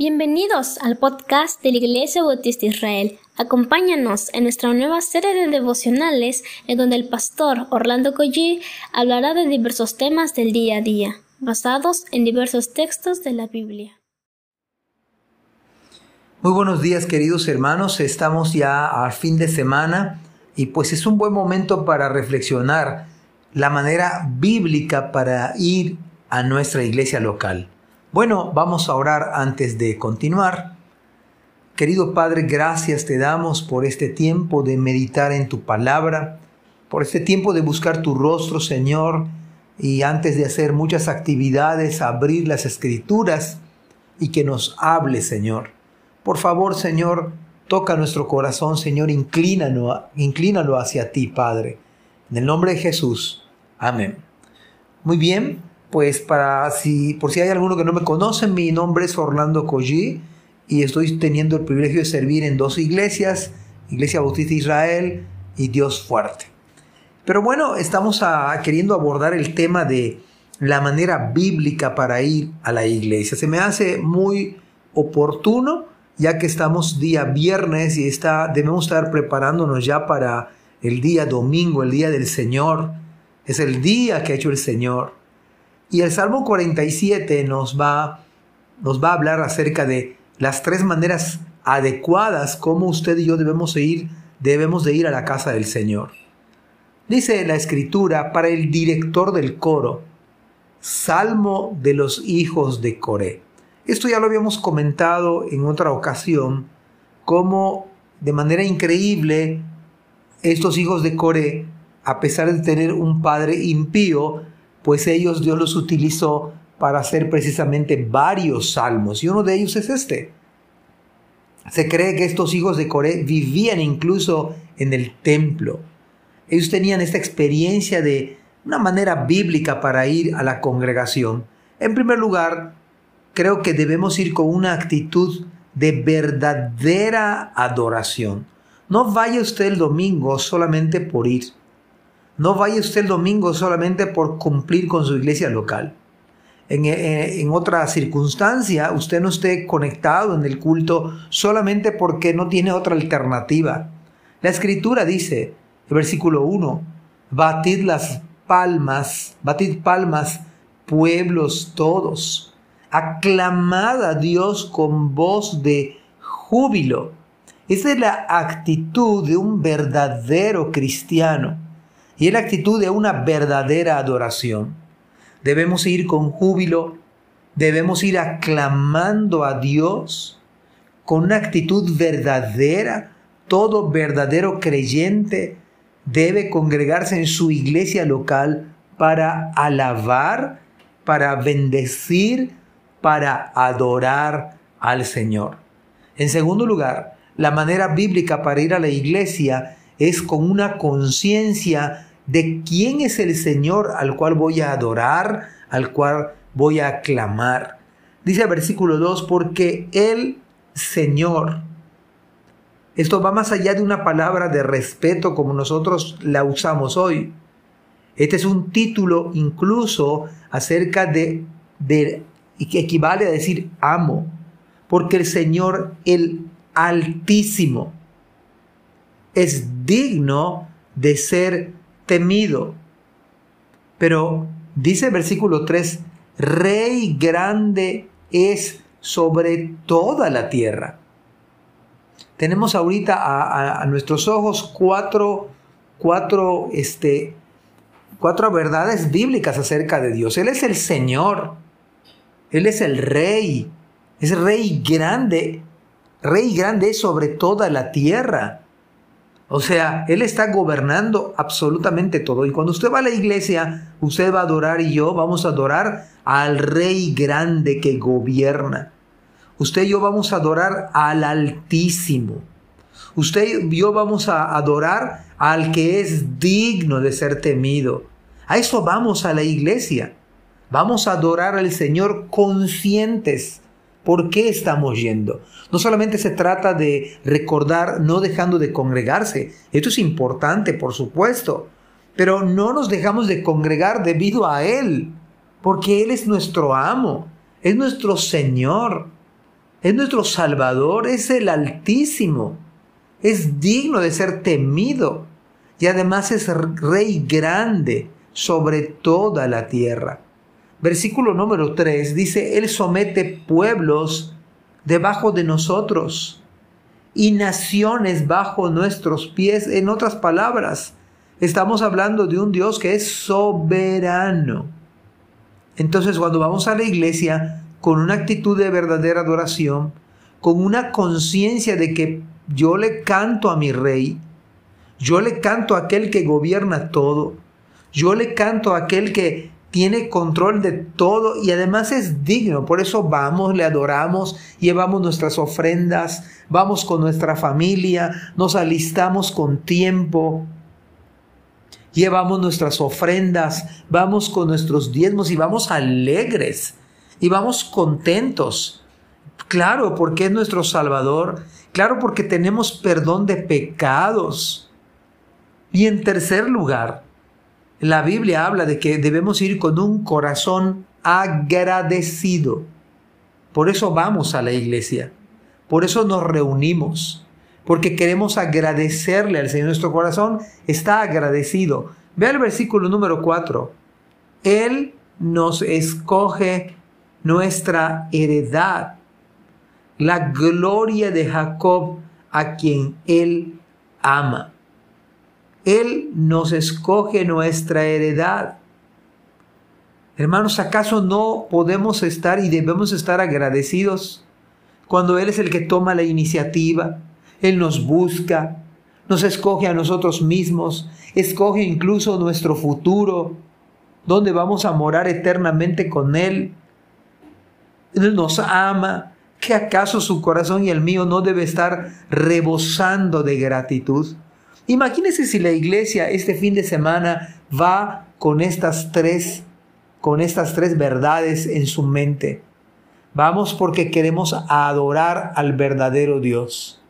Bienvenidos al podcast de la Iglesia Bautista Israel. Acompáñanos en nuestra nueva serie de devocionales en donde el pastor Orlando Collie hablará de diversos temas del día a día, basados en diversos textos de la Biblia. Muy buenos días queridos hermanos, estamos ya a fin de semana y pues es un buen momento para reflexionar la manera bíblica para ir a nuestra iglesia local. Bueno, vamos a orar antes de continuar. Querido Padre, gracias te damos por este tiempo de meditar en tu palabra, por este tiempo de buscar tu rostro, Señor, y antes de hacer muchas actividades, abrir las escrituras y que nos hable, Señor. Por favor, Señor, toca nuestro corazón, Señor, inclínalo, inclínalo hacia ti, Padre. En el nombre de Jesús. Amén. Muy bien, pues para si por si hay alguno que no me conoce, mi nombre es Orlando Collí y estoy teniendo el privilegio de servir en dos iglesias, Iglesia Bautista Israel y Dios Fuerte. Pero bueno, estamos queriendo abordar el tema de la manera bíblica para ir a la iglesia. Se me hace muy oportuno ya que estamos día viernes y está, debemos estar preparándonos ya para el día domingo, el día del Señor. Es el día que ha hecho el Señor. Y el Salmo 47 nos va, nos va a hablar acerca de las tres maneras adecuadas como usted y yo debemos ir, debemos de ir a la casa del Señor. Dice la escritura para el director del coro, Salmo de los hijos de Coré. Esto ya lo habíamos comentado en otra ocasión, como de manera increíble estos hijos de Coré, a pesar de tener un padre impío, pues ellos Dios los utilizó para hacer precisamente varios salmos, y uno de ellos es este. Se cree que estos hijos de Coré vivían incluso en el templo. Ellos tenían esta experiencia de una manera bíblica para ir a la congregación. En primer lugar, creo que debemos ir con una actitud de verdadera adoración. No vaya usted el domingo solamente por ir. No vaya usted el domingo solamente por cumplir con su iglesia local. En, eh, en, otra circunstancia, usted no esté conectado en el culto solamente porque no tiene otra alternativa. La escritura dice, el versículo 1, batid las palmas, batid palmas, pueblos todos, aclamad a Dios con voz de júbilo. Esa es la actitud de un verdadero cristiano y la actitud de una verdadera adoración. Debemos ir con júbilo, debemos ir aclamando a Dios con una actitud verdadera. Todo verdadero creyente debe congregarse en su iglesia local para alabar, para bendecir, para adorar al Señor. En segundo lugar, la manera bíblica para ir a la iglesia es con una conciencia de quién es el Señor al cual voy a adorar, al cual voy a aclamar. Dice el versículo 2, porque el Señor, esto va más allá de una palabra de respeto como nosotros la usamos hoy. Este es un título incluso acerca de, de que equivale a decir amo, porque el Señor, el Altísimo, es digno de ser temido. Pero dice el versículo 3, Rey grande es sobre toda la tierra. Tenemos ahorita a, nuestros ojos cuatro, cuatro, este, cuatro verdades bíblicas acerca de Dios. Él es el Señor. Él es el Rey. Es Rey grande. Rey grande es sobre toda la tierra. O sea, Él está gobernando absolutamente todo. Y cuando usted va a la iglesia, usted va a adorar y yo vamos a adorar al Rey grande que gobierna. Usted y yo vamos a adorar al Altísimo. Usted y yo vamos a adorar al que es digno de ser temido. A eso vamos a la iglesia. Vamos a adorar al Señor conscientes ¿Por qué estamos yendo? No solamente se trata de recordar no dejando de congregarse, esto es importante, por supuesto, pero no nos dejamos de congregar debido a Él, porque Él es nuestro amo, es nuestro Señor. es nuestro Salvador, es el Altísimo, es digno de ser temido y además es Rey grande sobre toda la tierra. Versículo número 3 dice, Él somete pueblos debajo de nosotros y naciones bajo nuestros pies. En otras palabras, estamos hablando de un Dios que es soberano. Entonces cuando vamos a la iglesia con una actitud de verdadera adoración, con una conciencia de que yo le canto a mi rey, yo le canto a aquel que gobierna todo, yo le canto a aquel que tiene control de todo y además es digno. Por eso vamos, le adoramos, llevamos nuestras ofrendas, vamos con nuestra familia, nos alistamos con tiempo, llevamos nuestras ofrendas, vamos con nuestros diezmos y vamos alegres y vamos contentos. Claro, porque es nuestro Salvador. Claro, porque tenemos perdón de pecados. Y en tercer lugar, la Biblia habla de que debemos ir con un corazón agradecido. Por eso vamos a la iglesia. Por eso nos reunimos. Porque queremos agradecerle al Señor. Nuestro corazón está agradecido. Ve el versículo número 4. Él nos escoge nuestra heredad, la gloria de Jacob a quien Él ama. Él nos escoge nuestra heredad. Hermanos, ¿acaso no podemos estar y debemos estar agradecidos cuando Él es el que toma la iniciativa? Él nos busca, nos escoge a nosotros mismos, escoge incluso nuestro futuro, donde vamos a morar eternamente con Él. Él nos ama. ¿Que acaso su corazón y el mío no debe estar rebosando de gratitud? Imagínense si la iglesia este fin de semana va con estas tres con estas tres verdades en su mente. Vamos porque queremos adorar al verdadero Dios.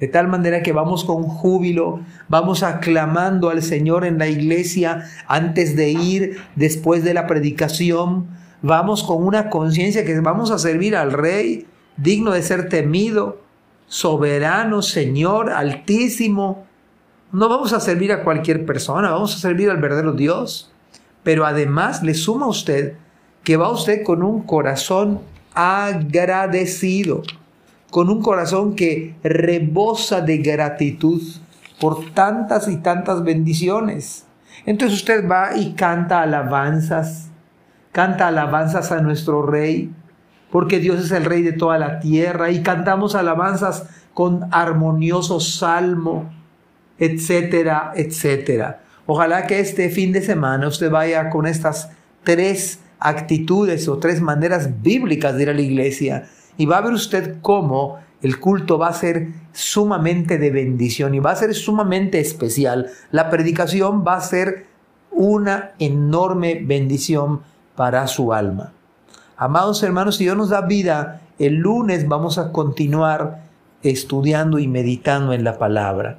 De tal manera que vamos con júbilo, vamos aclamando al Señor en la iglesia antes de ir, después de la predicación, vamos con una conciencia que vamos a servir al Rey, digno de ser temido, soberano, Señor, altísimo. No vamos a servir a cualquier persona, vamos a servir al verdadero Dios. Pero además le suma a usted que va usted con un corazón agradecido, con un corazón que rebosa de gratitud por tantas y tantas bendiciones. Entonces usted va y canta alabanzas canta alabanzas a nuestro Rey, porque Dios es el Rey de toda la tierra, y cantamos alabanzas con armonioso salmo, etcétera, etcétera. Ojalá que este fin de semana usted vaya con estas tres actitudes o tres maneras bíblicas de ir a la iglesia y va a ver usted cómo el culto va a ser sumamente de bendición y va a ser sumamente especial. La predicación va a ser una enorme bendición para su alma. Amados hermanos, si Dios nos da vida, el lunes vamos a continuar estudiando y meditando en la palabra.